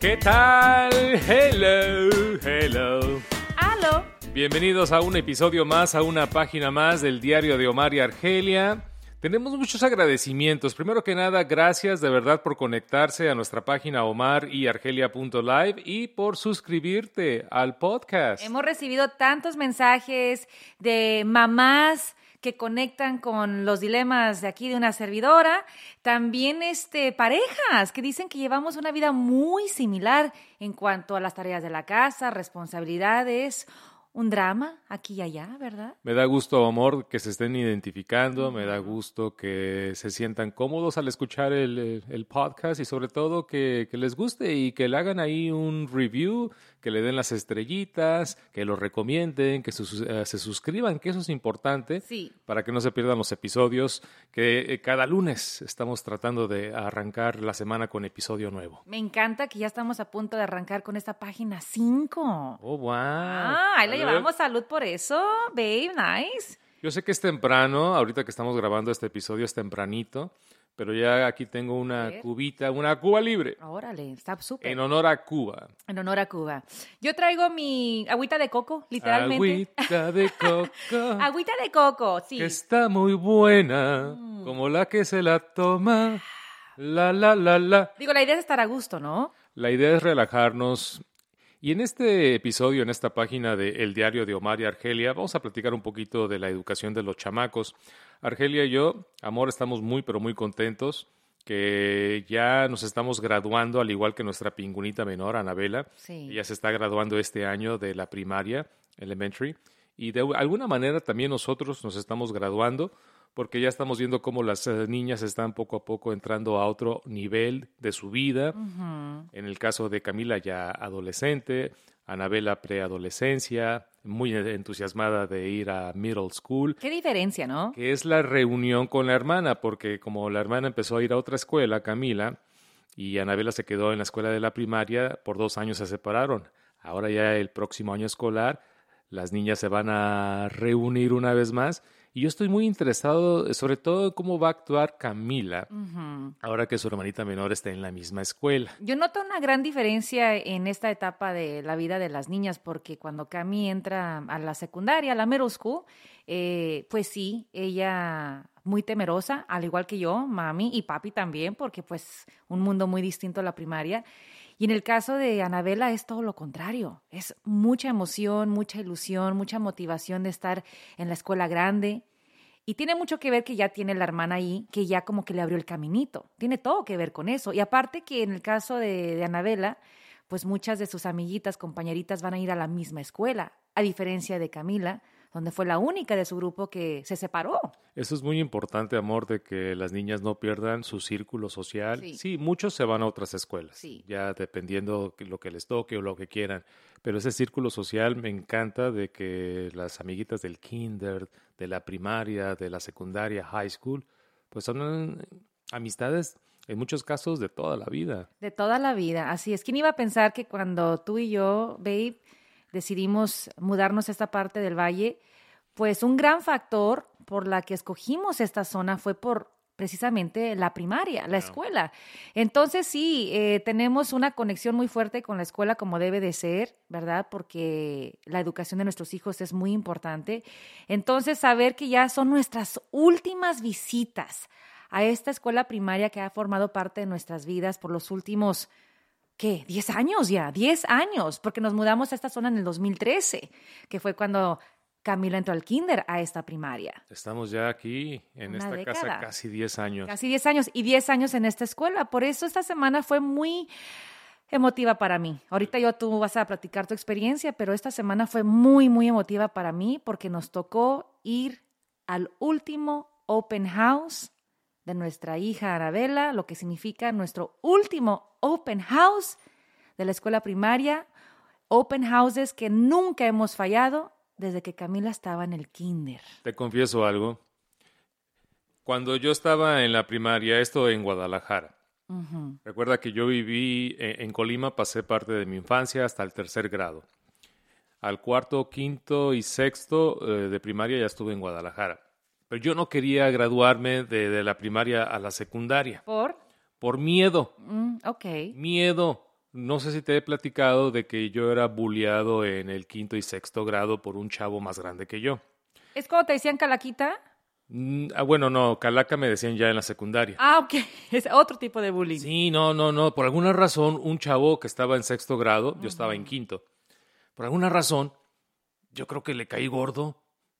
¿Qué tal? Hello, hello. ¡Aló! Bienvenidos a un episodio más, a una página más del diario de Omar y Argelia. Tenemos muchos agradecimientos. Primero que nada, gracias de verdad por conectarse a nuestra página omaryargelia.live y por suscribirte al podcast. Hemos recibido tantos mensajes de mamás que conectan con los dilemas de aquí de una servidora, también este parejas que dicen que llevamos una vida muy similar en cuanto a las tareas de la casa, responsabilidades, un drama aquí y allá, ¿verdad? Me da gusto, amor, que se estén identificando, me da gusto que se sientan cómodos al escuchar el, el podcast y sobre todo que, que, les guste y que le hagan ahí un review, que le den las estrellitas, que lo recomienden, que se, uh, se suscriban, que eso es importante Sí. para que no se pierdan los episodios, que eh, cada lunes estamos tratando de arrancar la semana con episodio nuevo. Me encanta que ya estamos a punto de arrancar con esta página 5. Oh, wow. Ah, ahí ver. llevamos salud por eso, babe, nice. Yo sé que es temprano, ahorita que estamos grabando este episodio es tempranito, pero ya aquí tengo una cubita, una Cuba libre, Órale, está súper. en honor a Cuba. En honor a Cuba. Yo traigo mi agüita de coco, literalmente. Agüita de coco, Agüita de coco, sí. que está muy buena, Mm. como la que se la toma. La, la, la, la. Digo, la idea es estar a gusto, ¿no? La idea es relajarnos. Y en este episodio, en esta página de El Diario de Omar y Argelia, vamos a platicar un poquito de la educación de los chamacos. Argelia y yo, amor, estamos muy, pero muy contentos que ya nos estamos graduando, al igual que nuestra pingüinita menor, Anabela. Sí. Ella se está graduando este año de la primaria, elementary. Y de alguna manera también nosotros nos estamos graduando porque ya estamos viendo cómo las eh, niñas están poco a poco entrando a otro nivel de su vida. En el caso de Camila ya adolescente, Anabela preadolescencia, muy entusiasmada de ir a middle school, Qué diferencia, ¿no? que es la reunión con la hermana, porque como la hermana empezó a ir a otra escuela, Camila, y Anabela se quedó en la escuela de la primaria, por dos años se separaron. Ahora ya el próximo año escolar, las niñas se van a reunir una vez más. Y yo estoy muy interesado, sobre todo, en cómo va a actuar Camila, ahora que su hermanita menor está en la misma escuela. Yo noto una gran diferencia en esta etapa de la vida de las niñas, porque cuando Cami entra a la secundaria, a la middle school, eh, pues sí, ella muy temerosa, al igual que yo, mami y papi también, porque pues un mundo muy distinto a la primaria. Y en el caso de Anabela es todo lo contrario, es mucha emoción, mucha ilusión, mucha motivación de estar en la escuela grande, y tiene mucho que ver que ya tiene la hermana ahí, que ya como que le abrió el caminito. Tiene todo que ver con eso. Y aparte que en el caso de, de Anabela, pues muchas de sus amiguitas, compañeritas van a ir a la misma escuela, a diferencia de Camila, donde fue la única de su grupo que se separó. Eso es muy importante, amor, de que las niñas no pierdan su círculo social. Sí. Sí, muchos se van a otras escuelas, Sí. ya dependiendo lo que les toque o lo que quieran. Pero ese círculo social me encanta de que las amiguitas del kinder, de la primaria, de la secundaria, high school, pues son eh, amistades en muchos casos de toda la vida. De toda la vida. Así es. ¿Quién iba a pensar que cuando tú y yo, babe, decidimos mudarnos a esta parte del valle, pues un gran factor por la que escogimos esta zona fue por precisamente la primaria, la escuela. Entonces sí, eh, tenemos una conexión muy fuerte con la escuela como debe de ser, ¿verdad? Porque la educación de nuestros hijos es muy importante. Entonces saber que ya son nuestras últimas visitas a esta escuela primaria que ha formado parte de nuestras vidas por los últimos, ¿qué? 10 años ya, 10 años, porque nos mudamos a esta zona en el 2013, que fue cuando Camila entró al kinder a esta primaria. Estamos ya aquí en Una esta casa casi 10 años. Casi 10 años y 10 años en esta escuela. Por eso esta semana fue muy emotiva para mí. Ahorita yo tú vas a platicar tu experiencia, pero esta semana fue muy, muy emotiva para mí porque nos tocó ir al último open house de nuestra hija Arabella, lo que significa nuestro último open house de la escuela primaria, open houses que nunca hemos fallado desde que Camila estaba en el kinder. Te confieso algo. Cuando yo estaba en la primaria, esto en Guadalajara, recuerda que yo viví eh, en Colima, pasé parte de mi infancia hasta el tercer grado. Al cuarto, quinto y sexto eh, de primaria ya estuve en Guadalajara. Pero yo no quería graduarme de, de la primaria a la secundaria ¿Por? por miedo, Mm, ok. miedo. no sé si te he platicado de que yo era bulleado en el quinto y sexto grado por un chavo más grande que yo. ¿Es como te decían calaquita? Mm, ah, bueno, no, calaca me decían ya en la secundaria. Ah, ok. Es otro tipo de bullying. Sí, no, no, no. Por alguna razón, un chavo que estaba en sexto grado, yo estaba en quinto. Por alguna razón, yo creo que le caí gordo.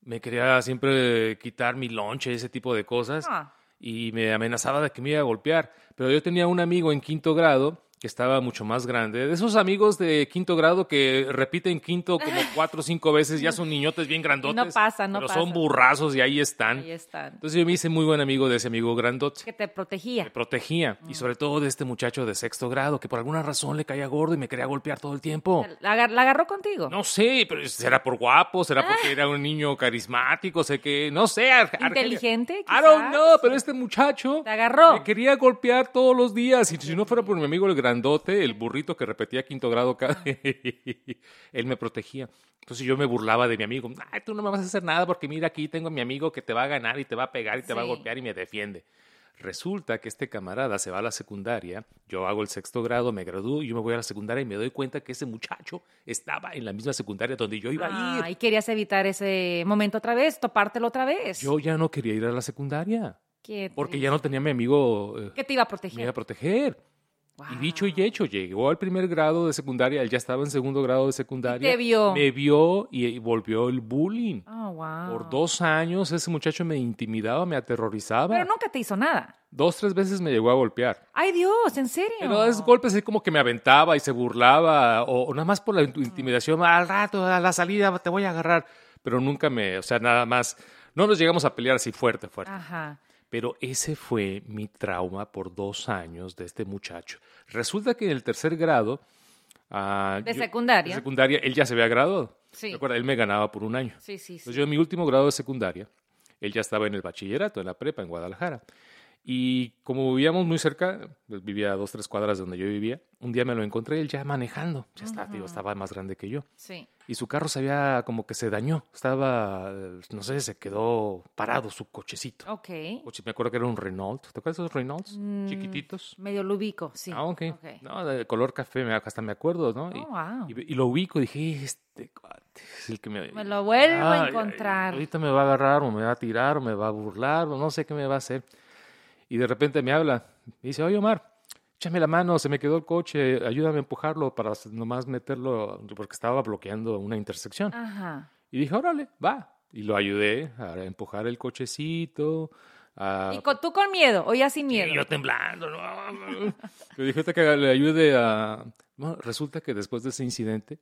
Me quería siempre quitar mi lonche, ese tipo de cosas. Ah. Y me amenazaba de que me iba a golpear. Pero yo tenía un amigo en quinto grado que estaba mucho más grande. De esos amigos de quinto grado que repiten quinto como cuatro o cinco veces, ya son niñotes bien grandotes. No pasa, no pero pasa. son burrazos y ahí están. Ahí están. Entonces yo me hice muy buen amigo de ese amigo grandote. Que te protegía. Me protegía. Y sobre todo de este muchacho de sexto grado que por alguna razón le caía gordo y me quería golpear todo el tiempo. ¿La, agar- la agarró contigo? No sé, pero será por guapo, será porque era un niño carismático, sé que, no sé. Ar- ¿Inteligente, I don't quizás? know, pero este muchacho Te agarró. me quería golpear todos los días. Y si no fuera por mi amigo el grandote, el burrito que repetía quinto grado cada... él me protegía. Entonces yo me burlaba de mi amigo. Ay, tú no me vas a hacer nada porque mira aquí tengo a mi amigo que te va a ganar y te va a pegar y te va a golpear y me defiende. Resulta que este camarada se va a la secundaria, yo hago el sexto grado, me gradúo y yo me voy a la secundaria y me doy cuenta que ese muchacho estaba en la misma secundaria donde yo iba a ir. Ah, y querías evitar ese momento otra vez, topártelo otra vez. Yo ya no quería ir a la secundaria Qué porque triste. ya no tenía a mi amigo eh, ¿Qué te iba a me proteger? iba a proteger. Y dicho y hecho, llegó al primer grado de secundaria, él ya estaba en segundo grado de secundaria. Y te vio. Me vio y, y volvió el bullying. Oh, wow. Por dos años ese muchacho me intimidaba, me aterrorizaba. Pero nunca te hizo nada. Dos, tres veces me llegó a golpear. Ay, Dios, ¿en serio? Pero es golpes así como que me aventaba y se burlaba, o, o nada más por la in- intimidación, al rato, a la salida te voy a agarrar. Pero nunca me, o sea, nada más, no nos llegamos a pelear así fuerte, fuerte. Ajá. Pero ese fue mi trauma por dos años de este muchacho. Resulta que en el tercer grado... ah, ¿De yo- secundaria? de secundaria, él ya se había graduado. Sí. ¿Te acuerdas? Él me ganaba por un año. Sí, sí, sí. Entonces yo en mi último grado de secundaria, él ya estaba en el bachillerato, en la prepa, en Guadalajara. Y como vivíamos muy cerca, pues, vivía a dos, tres cuadras de donde yo vivía, un día me lo encontré él ya manejando. Ya estaba, digo, estaba más grande que yo. Sí. Y su carro se había como que se dañó. Estaba, eh, no sé, se quedó parado su cochecito. Ok. Coche- me acuerdo que era un Renault. ¿Te acuerdas de esos Renaults? Chiquititos. Medio lo ubico, sí. Ah, ok. Ok. No, de color café, me- hasta me acuerdo, ¿no? y, Oh, wow. y- y lo ubico, dije, este cuate es el que me... Me lo vuelvo a encontrar. ahorita me va a agarrar, o me va a tirar, o me va a burlar, o no sé qué me va a hacer. Y de repente me habla, y dice, oye Omar, échame la mano, se me quedó el coche, ayúdame a empujarlo para nomás meterlo, porque estaba bloqueando una intersección. Ajá. Y dije, órale, va. Y lo ayudé a empujar el cochecito. A... ¿Y con, tú con miedo o ya sin miedo? Y yo temblando, ¿no? Le dije ahorita que le ayude a... Bueno, resulta que después de ese incidente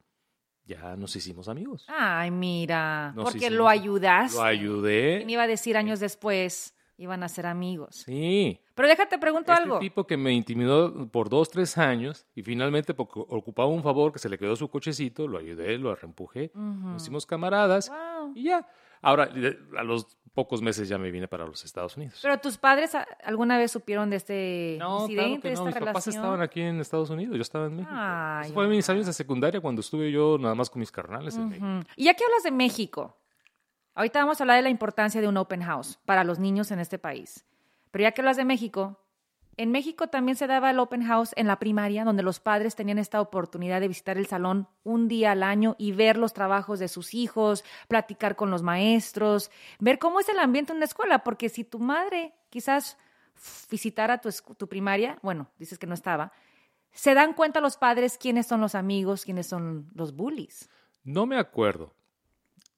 ya nos hicimos amigos. Ay, mira. Nos porque hicimos- lo ayudaste. Lo ayudé. ¿Quién iba a decir años después? Iban a ser amigos. Sí. Pero déjate pregunto Este algo. tipo que me intimidó por dos, tres años y finalmente porque ocupaba un favor que se le quedó su cochecito, lo ayudé, lo reempujé, nos hicimos camaradas Wow. y ya. Ahora, de- a los pocos meses ya me vine para los Estados Unidos. Pero tus padres alguna vez supieron de este No, claro incidente, que de no. esta Mis papás relación. estaban aquí en Estados Unidos, yo estaba en México. Ay, Eso fue mis años de secundaria cuando estuve yo nada más con mis carnales en México. Y ya que hablas de México, ahorita vamos a hablar de la importancia de un open house para los niños en este país. Pero ya que hablas de México, en México también se daba el open house en la primaria, donde los padres tenían esta oportunidad de visitar el salón un día al año y ver los trabajos de sus hijos, platicar con los maestros, ver cómo es el ambiente en una escuela, porque si tu madre quizás visitara tu, tu primaria, bueno, dices que no estaba, se dan cuenta los padres quiénes son los amigos, quiénes son los bullies. No me acuerdo.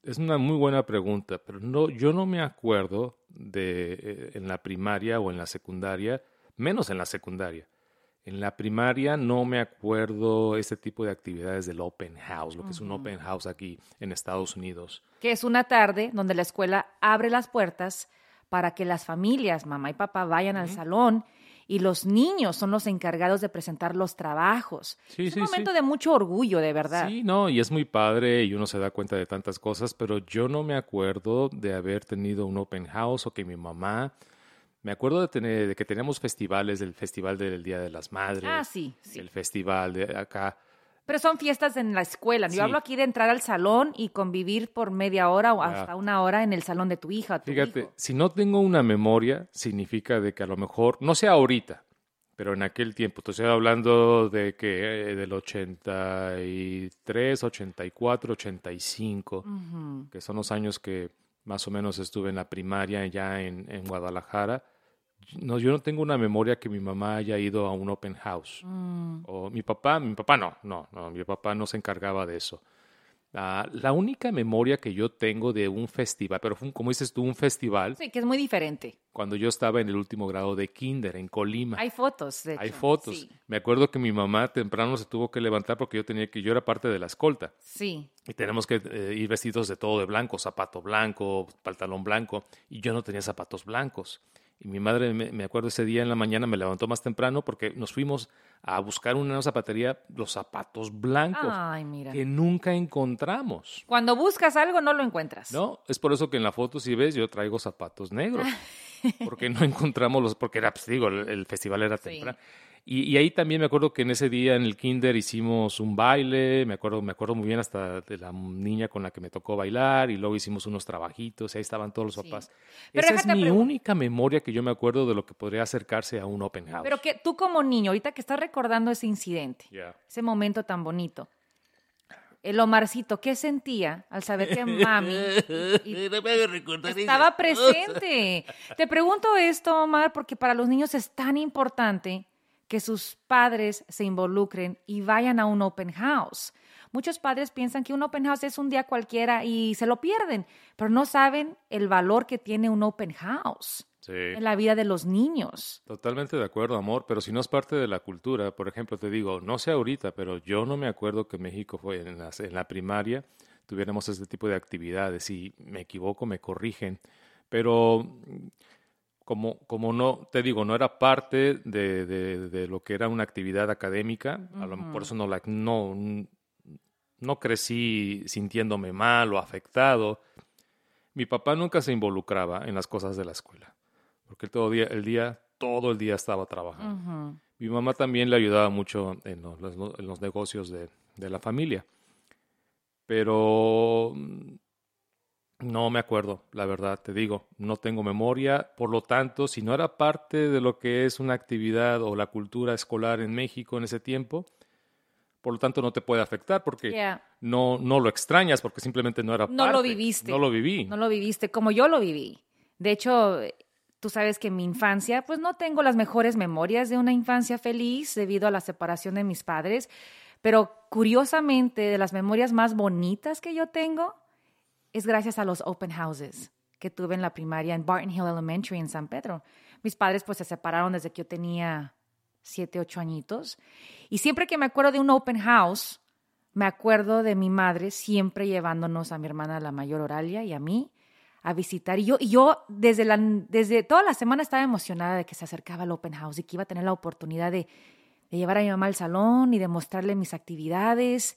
Es una muy buena pregunta, pero no, yo no me acuerdo de eh, en la primaria o en la secundaria, menos en la secundaria. En la primaria no me acuerdo este tipo de actividades del open house, lo que es un open house aquí en Estados Unidos. que es una tarde donde la escuela abre las puertas para que las familias, mamá y papá, vayan al salón y los niños son los encargados de presentar los trabajos. Sí, es sí, un sí. momento de mucho orgullo, de verdad. Sí, no, y es muy padre y uno se da cuenta de tantas cosas, pero yo no me acuerdo de haber tenido un open house o que mi mamá. Me acuerdo de, tener, de que teníamos festivales, del Festival del Día de las Madres, Ah, sí, sí. el festival de acá. Pero son fiestas en la escuela. Sí. Yo hablo aquí de entrar al salón y convivir por media hora o hasta una hora en el salón de tu hija. Tu Fíjate, hijo. si no tengo una memoria, significa de que a lo mejor, no sé ahorita, Pero en aquel tiempo, estoy hablando de que eh, del 83, 84, 85, que son los años que más o menos estuve en la primaria ya en, en Guadalajara. No, yo no tengo una memoria que mi mamá haya ido a un open house. Mm. O mi papá, mi papá no, no, no, mi papá no se encargaba de eso. Ah, la única memoria que yo tengo de un festival, pero fue, un- como dices tú, un festival, Sí, que es muy diferente. cuando yo estaba en el último grado de kinder en Colima. Hay fotos, de Hay hecho. fotos. Sí, Me acuerdo que mi mamá temprano se tuvo que levantar porque yo tenía que, yo era parte de la escolta. sí. Y tenemos que eh, ir vestidos de todo de blanco, zapato blanco, pantalón blanco, y yo no tenía zapatos blancos. Y mi madre, me, me acuerdo ese día en la mañana, me levantó más temprano porque nos fuimos a buscar una zapatería los zapatos blancos Ay, mira. que nunca encontramos. Cuando buscas algo no lo encuentras. ¿No? Es por eso que en la foto, si ves, yo traigo zapatos negros. Porque no encontramos los, porque era, pues digo, el, el festival era Sí. Y, y ahí también me acuerdo que en ese día en el kinder hicimos un baile, me acuerdo, me acuerdo muy bien hasta de la niña con la que me tocó bailar, y luego hicimos unos trabajitos, y ahí estaban todos los Sí. papás. Pero Esa es mi única memoria que yo me acuerdo de lo que podría acercarse a un open house. Pero que tú como niño, ahorita que estás recordando ese incidente, ese momento tan bonito, el Omarcito, ¿qué sentía al saber que mami y- estaba presente? Te pregunto esto, Omar, porque para los niños es tan importante que sus padres se involucren y vayan a un open house. Muchos padres piensan que un open house es un día cualquiera y se lo pierden, pero no saben el valor que tiene un open house Sí. en la vida de los niños. Totalmente de acuerdo, amor, pero si no es parte de la cultura, por ejemplo, te digo, no sé ahorita, pero yo no me acuerdo que México fue en, las- en la primaria tuviéramos este tipo de actividades. Si me equivoco, me corrigen, pero como, como no, te digo, no era parte de, de- de lo que era una actividad académica, por eso no, la, no, no crecí sintiéndome mal o afectado. Mi papá nunca se involucraba en las cosas de la escuela, porque él todo día, el día, todo el día estaba trabajando. Mi mamá también le ayudaba mucho en los, en los negocios de, de la familia, pero no me acuerdo, la verdad, te digo, no tengo memoria, por lo tanto, si no era parte de lo que es una actividad o la cultura escolar en México en ese tiempo, por lo tanto no te puede afectar porque Yeah. no, no lo extrañas porque simplemente no era No lo parte. viviste. No lo viví. No lo viviste como yo lo viví. De hecho, eh, tú sabes que en mi infancia, pues no tengo las mejores memorias de una infancia feliz debido a la separación de mis padres, pero curiosamente, de las memorias más bonitas que yo tengo es gracias a los open houses que tuve en la primaria en Barton Hill Elementary en San Pedro. Mis padres pues se separaron desde que yo tenía siete, ocho añitos. Y siempre que me acuerdo de un open house, me acuerdo de mi madre siempre llevándonos a mi hermana la mayor Oralia y a mí a visitar. Y yo, y yo desde, la, desde toda la semana estaba emocionada de que se acercaba el open house y que iba a tener la oportunidad de, de llevar a mi mamá al salón y de mostrarle mis actividades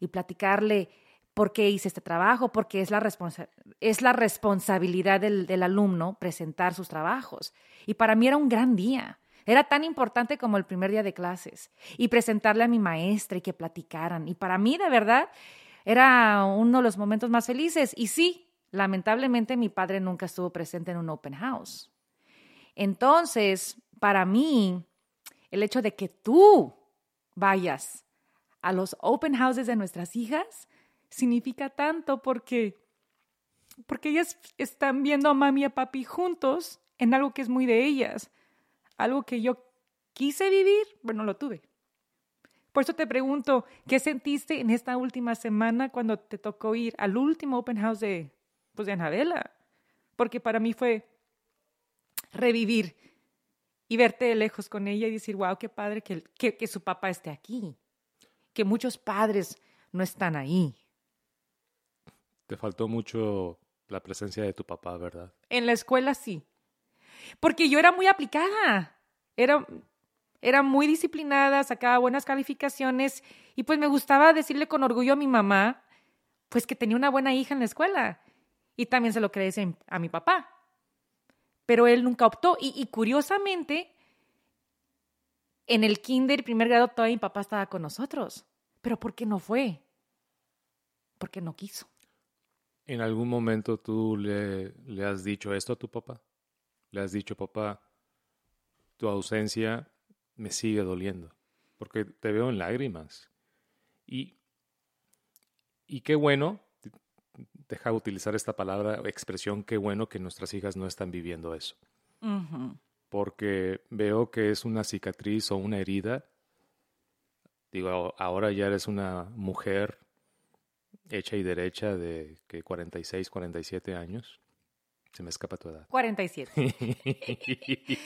y platicarle por qué hice este trabajo, porque es la, responsa- es la responsabilidad del, del alumno presentar sus trabajos. Y para mí era un gran día. Era tan importante como el primer día de clases y presentarle a mi maestra y que platicaran. Y para mí, de verdad, era uno de los momentos más felices. Y sí, lamentablemente mi padre nunca estuvo presente en un open house. Entonces, para mí, el hecho de que tú vayas a los open houses de nuestras hijas significa tanto porque porque ellas están viendo a mami y a papi juntos en algo que es muy de ellas, algo que yo quise vivir, pero no lo tuve. Por eso te pregunto, ¿qué sentiste en esta última semana cuando te tocó ir al último open house de, pues de Anabela? Porque para mí fue revivir y verte de lejos con ella y decir, wow, qué padre que, que, que su papá esté aquí, que muchos padres no están ahí. Te faltó mucho la presencia de tu papá, ¿verdad? En la escuela sí. Porque yo era muy aplicada. Era, era muy disciplinada, sacaba buenas calificaciones y pues me gustaba decirle con orgullo a mi mamá pues que tenía una buena hija en la escuela. Y también se lo decir a mi papá. Pero él nunca optó. Y, y curiosamente, en el kinder, primer grado, todavía mi papá estaba con nosotros. Pero ¿por qué no fue? Porque no quiso. ¿En algún momento tú le, le has dicho esto a tu papá? ¿Le has dicho, papá, tu ausencia me sigue doliendo, porque te veo en lágrimas. Y, y qué bueno, deja utilizar esta palabra, expresión, qué bueno que nuestras hijas no están viviendo eso. Porque veo que es una cicatriz o una herida. Digo, ahora ya eres una mujer hecha y derecha de que 46, 47 años. Se me escapa tu edad. 47.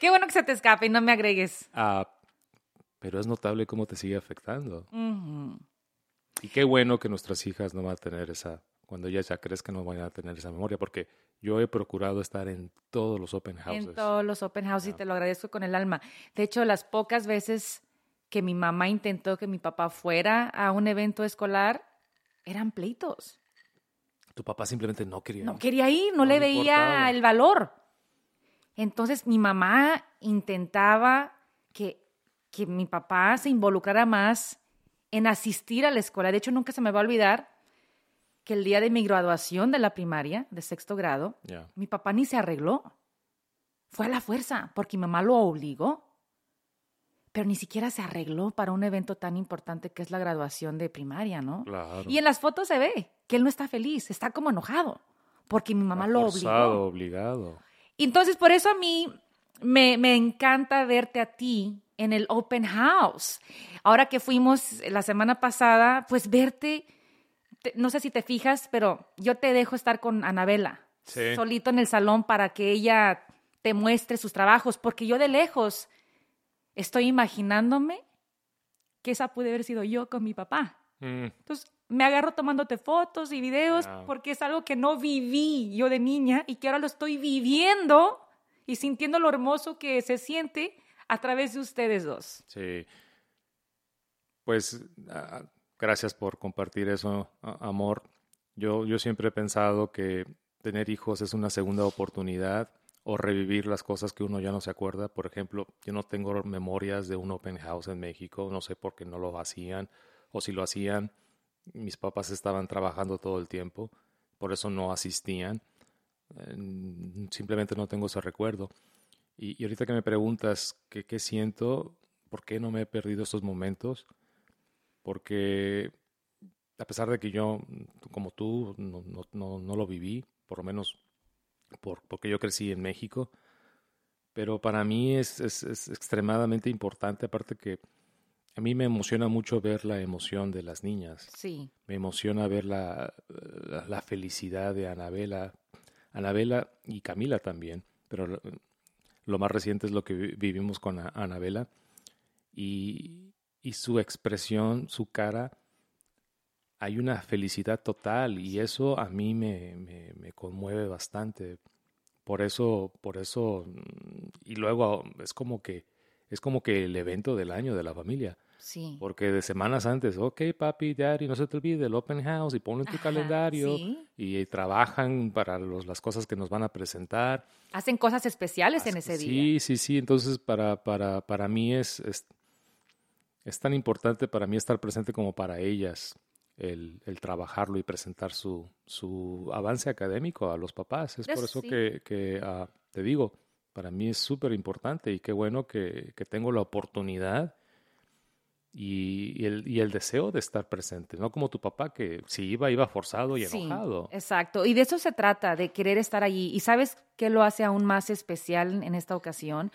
Qué bueno que se te escape y no me agregues. Ah, pero es notable cómo te sigue afectando. Y qué bueno que nuestras hijas no van a tener esa, cuando ellas ya crezcan, no van a tener esa memoria, porque yo he procurado estar en todos los open houses. En todos los open houses y te lo agradezco con el alma. De hecho, las pocas veces que mi mamá intentó que mi papá fuera a un evento escolar, eran pleitos. Tu papá simplemente no quería ir. No quería ir, no, le veía el valor. Entonces mi mamá intentaba que, que mi papá se involucrara más en asistir a la escuela. De hecho, nunca se me va a olvidar que el día de mi graduación de la primaria, de sexto grado, mi papá ni se arregló. Fue a la fuerza, porque mi mamá lo obligó. Pero ni siquiera se arregló para un evento tan importante que es la graduación de primaria, ¿no? Claro. Y en las fotos se ve que él no está feliz, está como enojado, porque mi mamá lo obligó. obligado. Y entonces por eso a mí me, me encanta verte a ti en el open house. Ahora que fuimos la semana pasada, pues verte, no sé si te fijas, pero yo te dejo estar con Anabela, solito en el salón para que ella te muestre sus trabajos, porque yo de lejos estoy imaginándome que esa puede haber sido yo con mi papá. Mm. Entonces, me agarro tomándote fotos y videos porque es algo que no viví yo de niña y que ahora lo estoy viviendo y sintiendo lo hermoso que se siente a través de ustedes dos. Sí. Pues ah, gracias por compartir eso, amor. Yo, yo siempre he pensado que tener hijos es una segunda oportunidad o revivir las cosas que uno ya no se acuerda. Por ejemplo, yo no tengo memorias de un open house en México, no sé por qué no lo hacían o si lo hacían mis papás estaban trabajando todo el tiempo, por eso no asistían. Simplemente no tengo ese recuerdo. Y, ahorita que me preguntas qué, qué siento, por qué no me he perdido estos momentos, porque a pesar de que yo, como tú, no, no, no, lo viví, por lo menos por, porque yo crecí en México, pero para mí es, es, es extremadamente importante, aparte que a mí me emociona mucho ver la emoción de las niñas. Sí. Me emociona ver la, la, felicidad de Anabela, Anabela y Camila también, pero lo, más reciente es lo que vivimos con Anabela y, y su expresión, su cara, hay una felicidad total y eso a mí me, me, me, conmueve bastante. Por eso, por eso, y luego es como que es como que el evento del año de la familia. Sí. Porque de semanas antes, ok, papi, daddy, no se te olvide el open house y ponlo en tu calendario y, trabajan para los, las cosas que nos van a presentar. Hacen cosas especiales en ese día. Sí, sí, sí. Entonces, para, para, para mí es, es, tan importante para mí estar presente como para ellas el, el trabajarlo y presentar su, su avance académico a los papás. Es por eso que, que ah, te digo, para mí es súper importante y qué bueno que, que tengo la oportunidad y, el, y, el, deseo de estar presente, no como tu papá que si iba, iba forzado y enojado. Exacto, y de eso se trata, de querer estar allí. ¿Y sabes qué lo hace aún más especial en esta ocasión?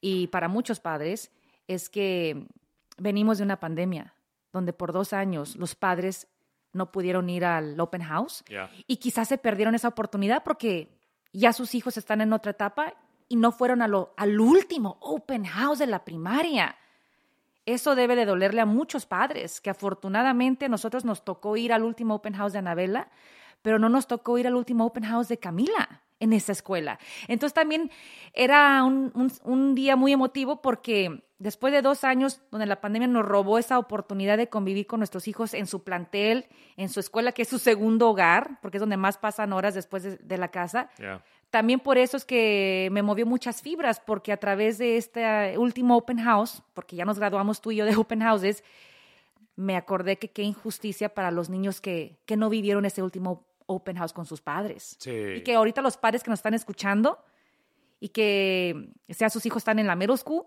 Y para muchos padres es que venimos de una pandemia donde por dos años los padres no pudieron ir al open house y quizás se perdieron esa oportunidad porque ya sus hijos están en otra etapa y no fueron a lo, al último open house de la primaria. Eso debe de dolerle a muchos padres, que afortunadamente a nosotros nos tocó ir al último open house de Anabela, pero no nos tocó ir al último open house de Camila en esa escuela. Entonces también era un, día muy emotivo porque después de dos años donde la pandemia nos robó esa oportunidad de convivir con nuestros hijos en su plantel, en su escuela, que es su segundo hogar, porque es donde más pasan horas después de, la casa, también por eso es que me movió muchas fibras, porque a través de este último open house, porque ya nos graduamos tú y yo de open houses, me acordé que qué injusticia para los niños que, que no vivieron ese último open house con sus padres. Y que ahorita los padres que nos están escuchando y que sea sus hijos están en la middle school,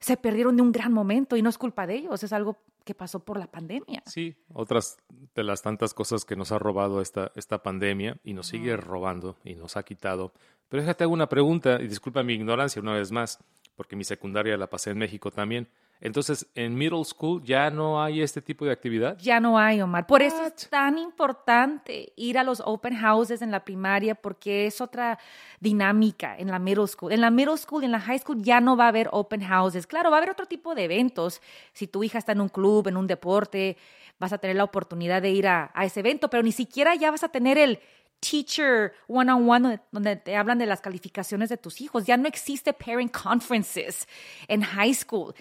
se perdieron de un gran momento y no es culpa de ellos, es algo que pasó por la pandemia. Sí, otras de las tantas cosas que nos ha robado esta, esta pandemia y nos sigue robando y nos ha quitado. Pero déjate hago una pregunta y disculpa mi ignorancia una vez más, porque mi secundaria la pasé en México también. Entonces, en middle school ya no hay este tipo de actividad. Ya no hay, Omar. Por eso es tan importante ir a los open houses en la primaria porque es otra dinámica en la middle school. En la middle school y en la high school ya no va a haber open houses. Claro, va a haber otro tipo de eventos. Si tu hija está en un club, en un deporte, vas a tener la oportunidad de ir a, a ese evento, pero ni siquiera ya vas a tener el teacher one-on-one donde te hablan de las calificaciones de tus hijos. Ya no existe parent conferences en high school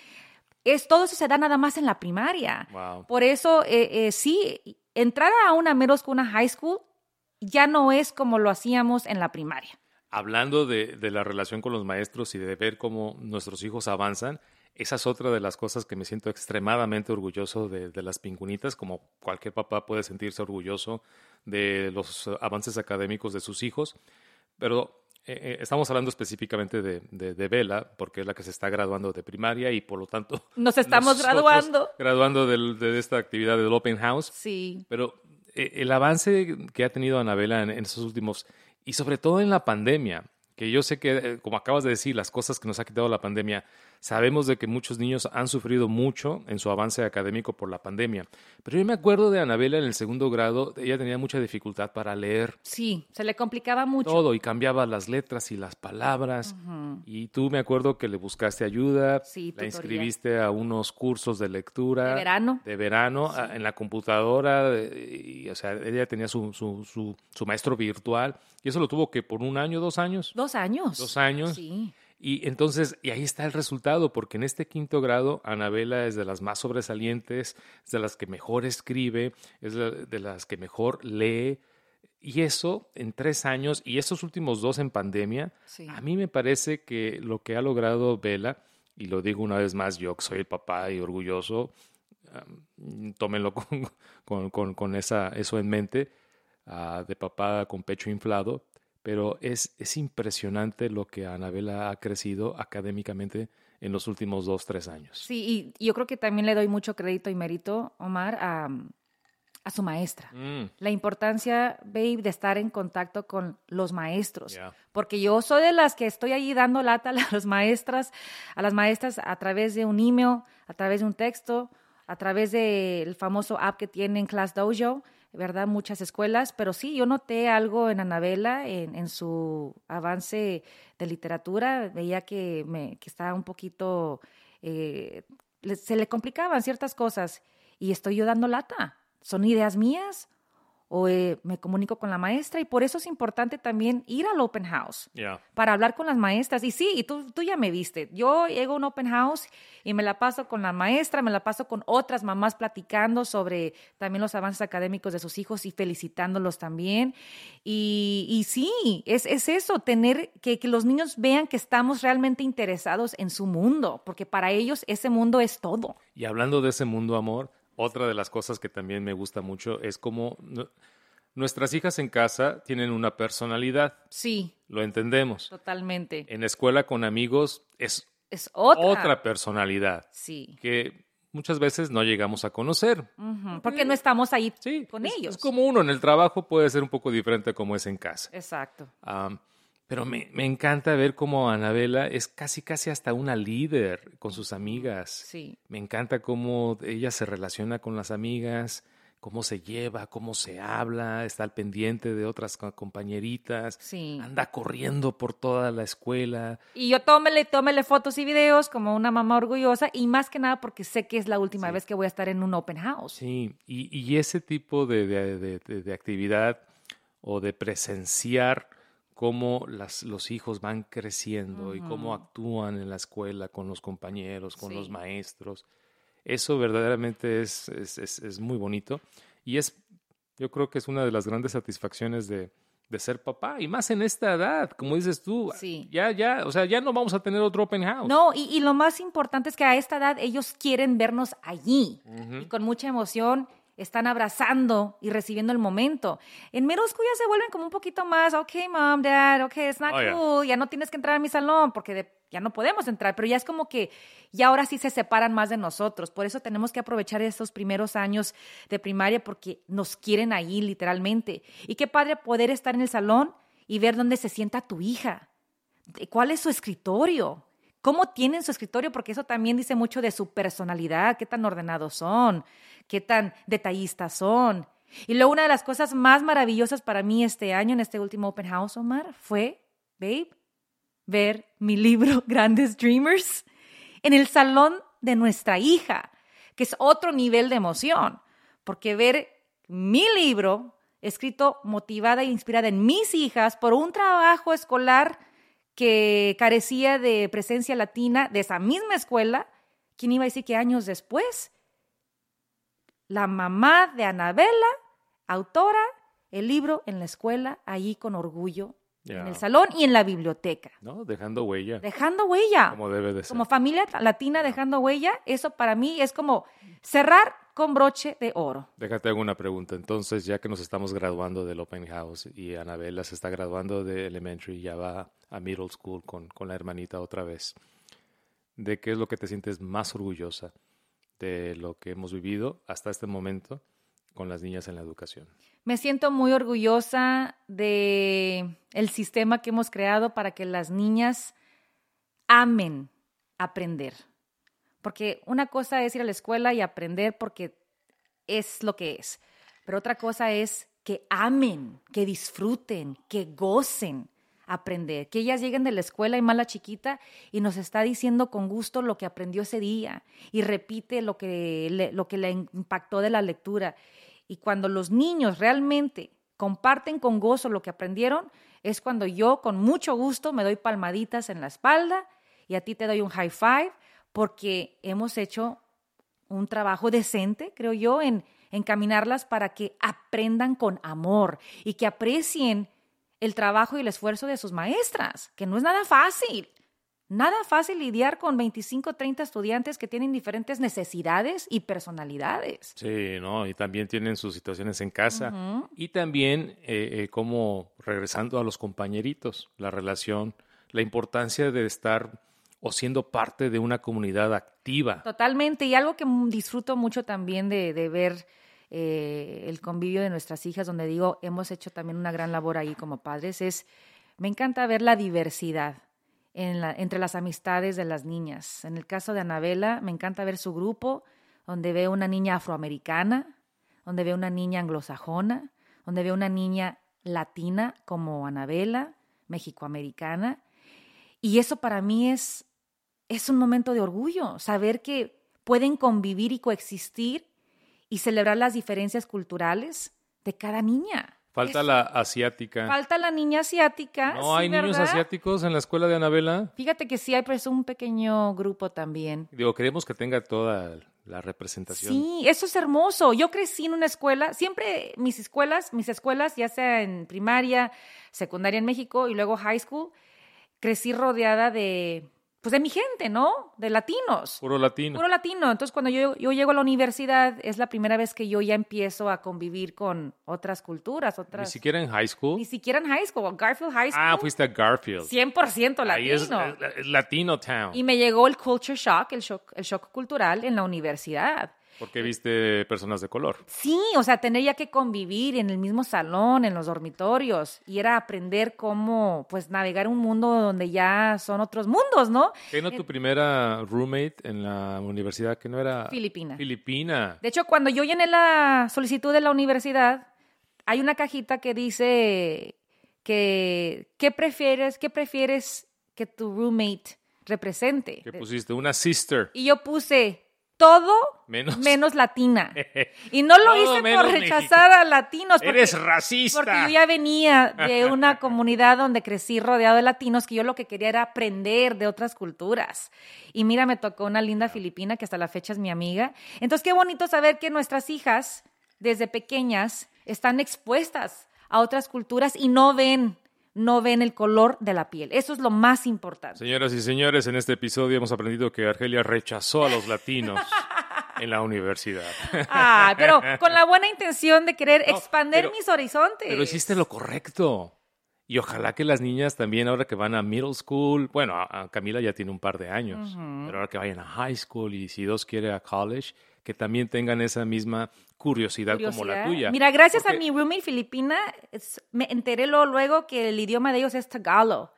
es, todo eso se da nada más en la primaria. Por eso, eh, eh, sí, entrar a una middle school, una high school, ya no es como lo hacíamos en la primaria. Hablando de, la relación con los maestros y de ver cómo nuestros hijos avanzan, esa es otra de las cosas que me siento extremadamente orgulloso de, de, las pingüinitas, como cualquier papá puede sentirse orgulloso de los avances académicos de sus hijos. Pero eh, eh, estamos hablando específicamente de, de, Vela, porque es la que se está graduando de primaria y por lo tanto... Nos estamos graduando. Graduando de esta actividad del Open House. Sí. Pero eh, el avance que ha tenido Anabela en, en estos últimos, y sobre todo en la pandemia, que yo sé que, como acabas de decir, las cosas que nos ha quitado la pandemia, Sabemos de que muchos niños han sufrido mucho en su avance académico por la pandemia. Pero yo me acuerdo de Anabela en el segundo grado, ella tenía mucha dificultad para leer. Sí, se le complicaba mucho. Todo, y cambiaba las letras y las palabras. Y tú me acuerdo que le buscaste ayuda, sí, la inscribiste a unos cursos de lectura. De verano. De verano, en la computadora. Y, o sea, ella tenía su, su, su, su maestro virtual. Y eso lo tuvo que por un año, dos años. Dos años. Dos años. Sí. Y entonces, y ahí está el resultado, porque en este quinto grado, Anabela es de las más sobresalientes, es de las que mejor escribe, es de las que mejor lee. Y eso en tres años, y estos últimos dos en pandemia, a mí me parece que lo que ha logrado Vela, y lo digo una vez más, yo que soy el papá y orgulloso, tómenlo con, con, con, esa, eso en mente, ah, de papá con pecho inflado, pero es, es impresionante lo que Anabela ha crecido académicamente en los últimos dos, tres años. Sí, y yo creo que también le doy mucho crédito y mérito, Omar, a, a su maestra. Mm. La importancia, babe, de estar en contacto con los maestros. Porque yo soy de las que estoy ahí dando lata a las maestras, a las maestras a través de un email, a través de un texto, a través del famoso app que tienen Class Dojo ¿verdad? Muchas escuelas, pero sí, yo noté algo en Anabela, en, su avance de literatura, veía que, me, que estaba un poquito, eh, se le complicaban ciertas cosas y estoy yo dando lata. ¿Son ideas mías? O eh, me comunico con la maestra y por eso es importante también ir al open house para hablar con las maestras. Y sí, y tú, tú ya me viste, yo llego a un open house y me la paso con la maestra, me la paso con otras mamás platicando sobre también los avances académicos de sus hijos y felicitándolos también. Y, y sí, es, es eso, tener que, que los niños vean que estamos realmente interesados en su mundo, porque para ellos ese mundo es todo. Y hablando de ese mundo, amor, otra de las cosas que también me gusta mucho es cómo nuestras hijas en casa tienen una personalidad. Sí. Lo entendemos. Totalmente. En escuela con amigos es, es otra. otra personalidad. Sí. Que muchas veces no llegamos a conocer. porque no estamos ahí con ellos. Es como uno en el trabajo puede ser un poco diferente como es en casa. Exacto. Pero me, me, encanta ver cómo Anabela es casi, casi hasta una líder con sus amigas. Sí. Me encanta cómo ella se relaciona con las amigas, cómo se lleva, cómo se habla, está al pendiente de otras compañeritas. Sí. Anda corriendo por toda la escuela. Y yo tómele, tómele fotos y videos como una mamá orgullosa y más que nada porque sé que es la última vez que voy a estar en un open house. Sí, y, y ese tipo de, de, de, de actividad o de presenciar cómo las, los hijos van creciendo y cómo actúan en la escuela con los compañeros, con los maestros. Eso verdaderamente es, es, es, muy bonito y es, yo creo que es una de las grandes satisfacciones de, de ser papá y más en esta edad, como dices tú, sí. ya, ya, o sea, ya no vamos a tener otro open house. No, y, y lo más importante es que a esta edad ellos quieren vernos allí y con mucha emoción están abrazando y recibiendo el momento. En school ya se vuelven como un poquito más, ok, mom, dad, ok, it's not Oh, yeah. cool, ya no tienes que entrar a mi salón porque de- ya no podemos entrar, pero ya es como que ya ahora sí se separan más de nosotros. Por eso tenemos que aprovechar estos primeros años de primaria porque nos quieren ahí literalmente. Y qué padre poder estar en el salón y ver dónde se sienta tu hija. ¿Cuál es su escritorio? ¿Cómo tienen su escritorio? Porque eso también dice mucho de su personalidad, qué tan ordenados son, qué tan detallistas son. Y luego una de las cosas más maravillosas para mí este año, en este último Open House, Omar, fue, babe, ver mi libro Grandes Dreamers en el salón de nuestra hija, que es otro nivel de emoción, porque ver mi libro escrito motivada e inspirada en mis hijas por un trabajo escolar que carecía de presencia latina de esa misma escuela, ¿quién iba a decir que años después? La mamá de Anabela, autora, el libro en la escuela, allí con orgullo, en el salón y en la biblioteca, ¿No? Dejando huella. dejando huella. Como debe de ser. Como familia latina dejando huella, eso para mí es como cerrar con broche de oro. Déjate hago una pregunta. Entonces, ya que nos estamos graduando del Open House y Anabela se está graduando de Elementary y ya va a Middle School con, con la hermanita otra vez, ¿de qué es lo que te sientes más orgullosa de lo que hemos vivido hasta este momento con las niñas en la educación? Me siento muy orgullosa de el sistema que hemos creado para que las niñas amen aprender. Porque una cosa es ir a la escuela y aprender porque es lo que es. Pero otra cosa es que amen, que disfruten, que gocen aprender. Que ellas lleguen de la escuela y mala chiquita y nos está diciendo con gusto lo que aprendió ese día y repite lo que le, lo que le impactó de la lectura. Y cuando los niños realmente comparten con gozo lo que aprendieron, es cuando yo con mucho gusto me doy palmaditas en la espalda y a ti te doy un high five porque hemos hecho un trabajo decente, creo yo, en encaminarlas para que aprendan con amor y que aprecien el trabajo y el esfuerzo de sus maestras, que no es nada fácil. Nada fácil lidiar con 25 o 30 estudiantes que tienen diferentes necesidades y personalidades. Sí, ¿no? Y también tienen sus situaciones en casa. Y también, eh, eh, como regresando a los compañeritos, la relación, la importancia de estar o siendo parte de una comunidad activa. Totalmente. Y algo que disfruto mucho también de, de ver eh, el convivio de nuestras hijas, donde digo, hemos hecho también una gran labor ahí como padres, es, me encanta ver la diversidad en la- entre las amistades de las niñas. En el caso de Anabela, me encanta ver su grupo, donde veo una niña afroamericana, donde veo una niña anglosajona, donde veo una niña latina como Anabela, mexicoamericana. Y eso para mí es, es un momento de orgullo, saber que pueden convivir y coexistir y celebrar las diferencias culturales de cada niña. Falta Es- la asiática. Falta la niña asiática. ¿No sí, hay niños asiáticos en la escuela de Anabela? Fíjate que sí hay pues un pequeño grupo también. Digo, queremos que tenga toda la representación. Sí, eso es hermoso. Yo crecí en una escuela, siempre mis escuelas, mis escuelas, ya sea en primaria, secundaria en México y luego high school, crecí rodeada de, pues de mi gente, ¿no? De latinos. Puro latino. Puro latino. Entonces, cuando yo, yo llego a la universidad, es la primera vez que yo ya empiezo a convivir con otras culturas, Ni otras... siquiera en high school. Ni siquiera en high school, Garfield High School. Ah, fuiste a Garfield. 100% latino. Ahí es, es Latino Town. Y me llegó el culture shock, el shock, el shock cultural en la universidad. Porque viste personas de color. Sí, o sea, tener ya que convivir en el mismo salón, en los dormitorios, y era aprender cómo, pues, navegar un mundo donde ya son otros mundos, ¿no? ¿Qué no tu primera roommate en la universidad que no era Filipina. Filipina. De hecho, cuando yo llené la solicitud de la universidad, hay una cajita que dice que ¿qué prefieres, qué prefieres que tu roommate represente? ¿Qué pusiste? Una sister. Y yo puse todo Menos. menos latina. Y no lo hice por rechazar a latinos. porque- Eres racista. Porque yo ya venía de una comunidad donde crecí rodeado de latinos, que yo lo que quería era aprender de otras culturas. Y mira, me tocó una linda filipina que hasta la fecha es mi amiga. Entonces, qué bonito saber que nuestras hijas, desde pequeñas, están expuestas a otras culturas y no ven, no ven el color de la piel. Eso es lo más importante. Señoras y señores, en este episodio hemos aprendido que Argelia rechazó a los latinos. en la universidad. Ah, pero con la buena intención de querer No, pero- mis horizontes. Pero hiciste lo correcto. Y ojalá que las niñas también, ahora que van a middle school, bueno, a, Camila ya tiene un par de años, pero ahora que vayan a high school y si Dios quiere a college, que también tengan esa misma curiosidad, como la tuya. Mira, gracias a mi roommate filipina, es- me enteré luego, luego que el idioma de ellos es Tagalog,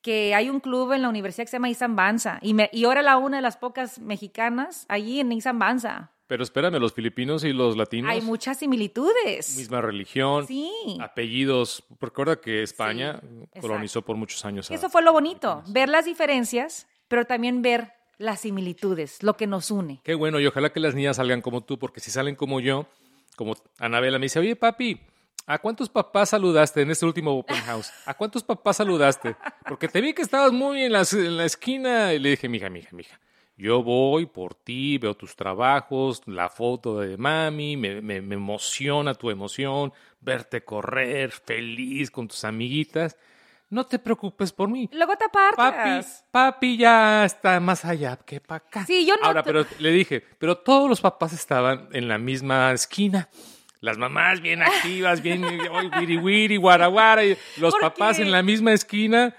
que hay un club en la universidad que se llama Isan Banza, y, me, y ahora la una de las pocas mexicanas allí en Isan Banza. Pero espérame, los filipinos y los latinos, Hay muchas similitudes. misma religión, Sí. apellidos. Recuerda que España colonizó por muchos años. a- Eso fue lo bonito, ver las diferencias, pero también ver las similitudes, lo que nos une. Qué bueno, y ojalá que las niñas salgan como tú, porque si salen como yo, como Anabela me dice, oye papi, ¿a cuántos papás saludaste en este último open house? ¿A cuántos papás saludaste? Porque te vi que estabas muy en la, en la esquina y le dije, mija, mija, mija, yo voy por ti, veo tus trabajos, la foto de mami, me, emociona tu emoción, verte correr feliz con tus amiguitas. No te preocupes por mí. Luego te Papi, apartas. papi ya está más allá que para acá. Sí, yo no Ahora, pero le dije, pero todos los papás estaban en la misma esquina. Las mamás bien activas, bien wiri wiri, guara guara, y los ¿Por papás qué? en la misma esquina.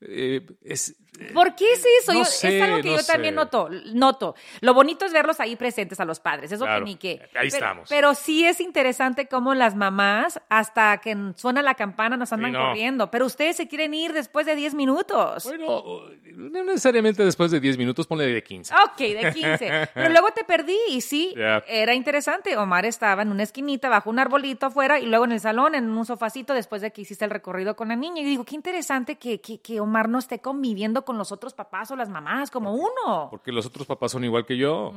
eh, es, ¿Por qué es eso? No Yo- sé, es algo que no yo también sé. noto, noto. Lo bonito es verlos ahí presentes a los padres, eso Claro, que ni qué. ahí pero, estamos. Pero sí es interesante cómo las mamás, hasta que suena la campana, nos andan no. corriendo. Pero ustedes se quieren ir después de 10 minutos. bueno, no necesariamente después de 10 minutos, ponle de 15. Ok, de 15. Pero luego te perdí y sí, Ya. era interesante. Omar estaba en una esquinita bajo un arbolito afuera y luego en el salón, en un sofacito, después de que hiciste el recorrido con la niña. Y digo, qué interesante que, que, que Omar no esté conviviendo con los otros papás o las mamás como uno. Porque los otros papás son igual que yo.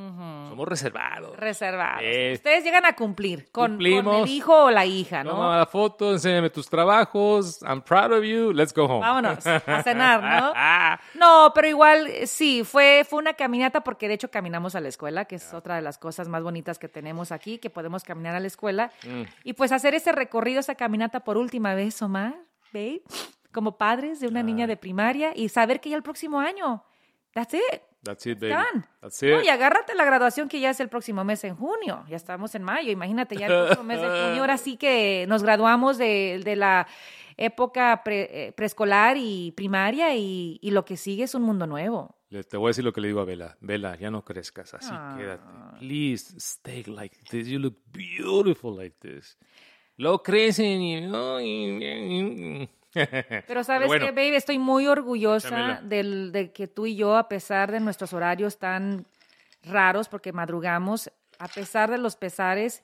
Somos reservados. Reservados. Eh. Ustedes llegan a cumplir con, con el hijo o la hija, ¿no? Toma la foto, enséñame tus trabajos. I'm proud of you. Let's go home. Vámonos a cenar, ¿no? No, pero igual sí, fue, fue una caminata porque de hecho caminamos a la escuela, que es otra de las cosas más bonitas que tenemos aquí, que podemos caminar a la escuela. Mm. Y pues hacer ese recorrido, esa caminata por última vez, Omar, babe, como padres de una niña de primaria y saber que ya el próximo año, that's it. That's it, baby. Done. That's No, it. y agárrate la graduación que ya es el próximo mes en junio. Ya estamos en mayo. Imagínate, ya el próximo mes de junio. Ahora sí que nos graduamos de, de la época pre- eh, preescolar y primaria y, y lo que sigue es un mundo nuevo. Le- Te voy a decir lo que le digo a Vela. Vela, ya no crezcas, así Ah. quédate. Please stay like this. You look beautiful like this. Lo crecen y... Pero sabes bueno, qué, baby, estoy muy orgullosa del, de que tú y yo, a pesar de nuestros horarios tan raros, porque madrugamos, a pesar de los pesares,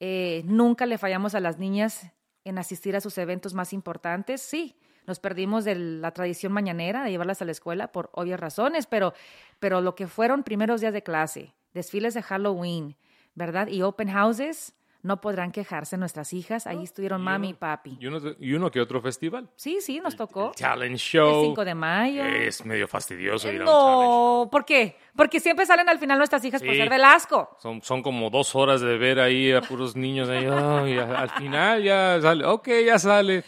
eh, nunca le fallamos a las niñas en asistir a sus eventos más importantes. Sí, nos perdimos de la tradición mañanera de llevarlas a la escuela por obvias razones, pero, pero lo que fueron primeros días de clase, desfiles de Halloween, ¿verdad? Y open houses, no podrán quejarse nuestras hijas. Ahí estuvieron mami y papi. y, uno, y uno que otro festival. Sí, sí, nos tocó. El talent El show. 5 de mayo. Es medio fastidioso ir a un talent show. No, ¿por qué? Porque siempre salen al final nuestras hijas por Sí. ser Velasco. Son, son como dos horas de ver ahí a puros niños ahí. ay, a- al final ya sale. Ok, ya sale.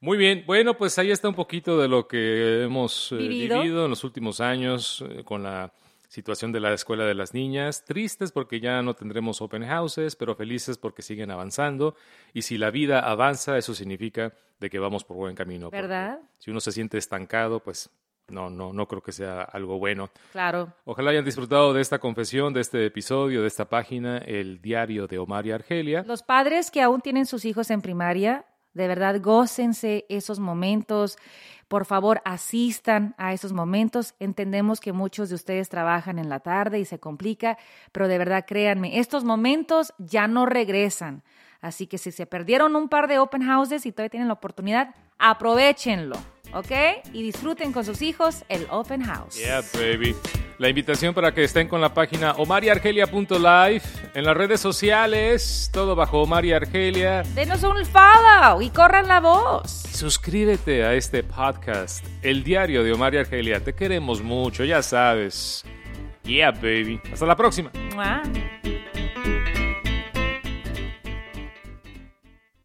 Muy bien. Bueno, pues ahí está un poquito de lo que hemos eh, Vivido. vivido en los últimos años eh, con la situación de la escuela de las niñas. Tristes porque ya no tendremos open houses, pero felices porque siguen avanzando. Y si la vida avanza, eso significa de que vamos por buen camino. ¿Verdad? Si uno se siente estancado, pues no, no, no creo que sea algo bueno. Claro. Ojalá hayan disfrutado de esta confesión, de este episodio, de esta página, el diario de Omar y Argelia. Los padres que aún tienen sus hijos en primaria, de verdad, gócense esos momentos. Por favor, asistan a esos momentos. Entendemos que muchos de ustedes trabajan en la tarde y se complica, pero de verdad, créanme, estos momentos ya no regresan. Así que si se perdieron un par de open houses y todavía tienen la oportunidad, aprovechenlo, ¿ok? Y disfruten con sus hijos el open house. Yeah, baby. La invitación para que estén con la página omariargelia.live en las redes sociales, todo bajo Omar y Argelia. Denos un follow y corran la voz. Suscríbete a este podcast, el diario de Omar y Argelia. Te queremos mucho, ya sabes. Yeah, baby. Hasta la próxima. Mua.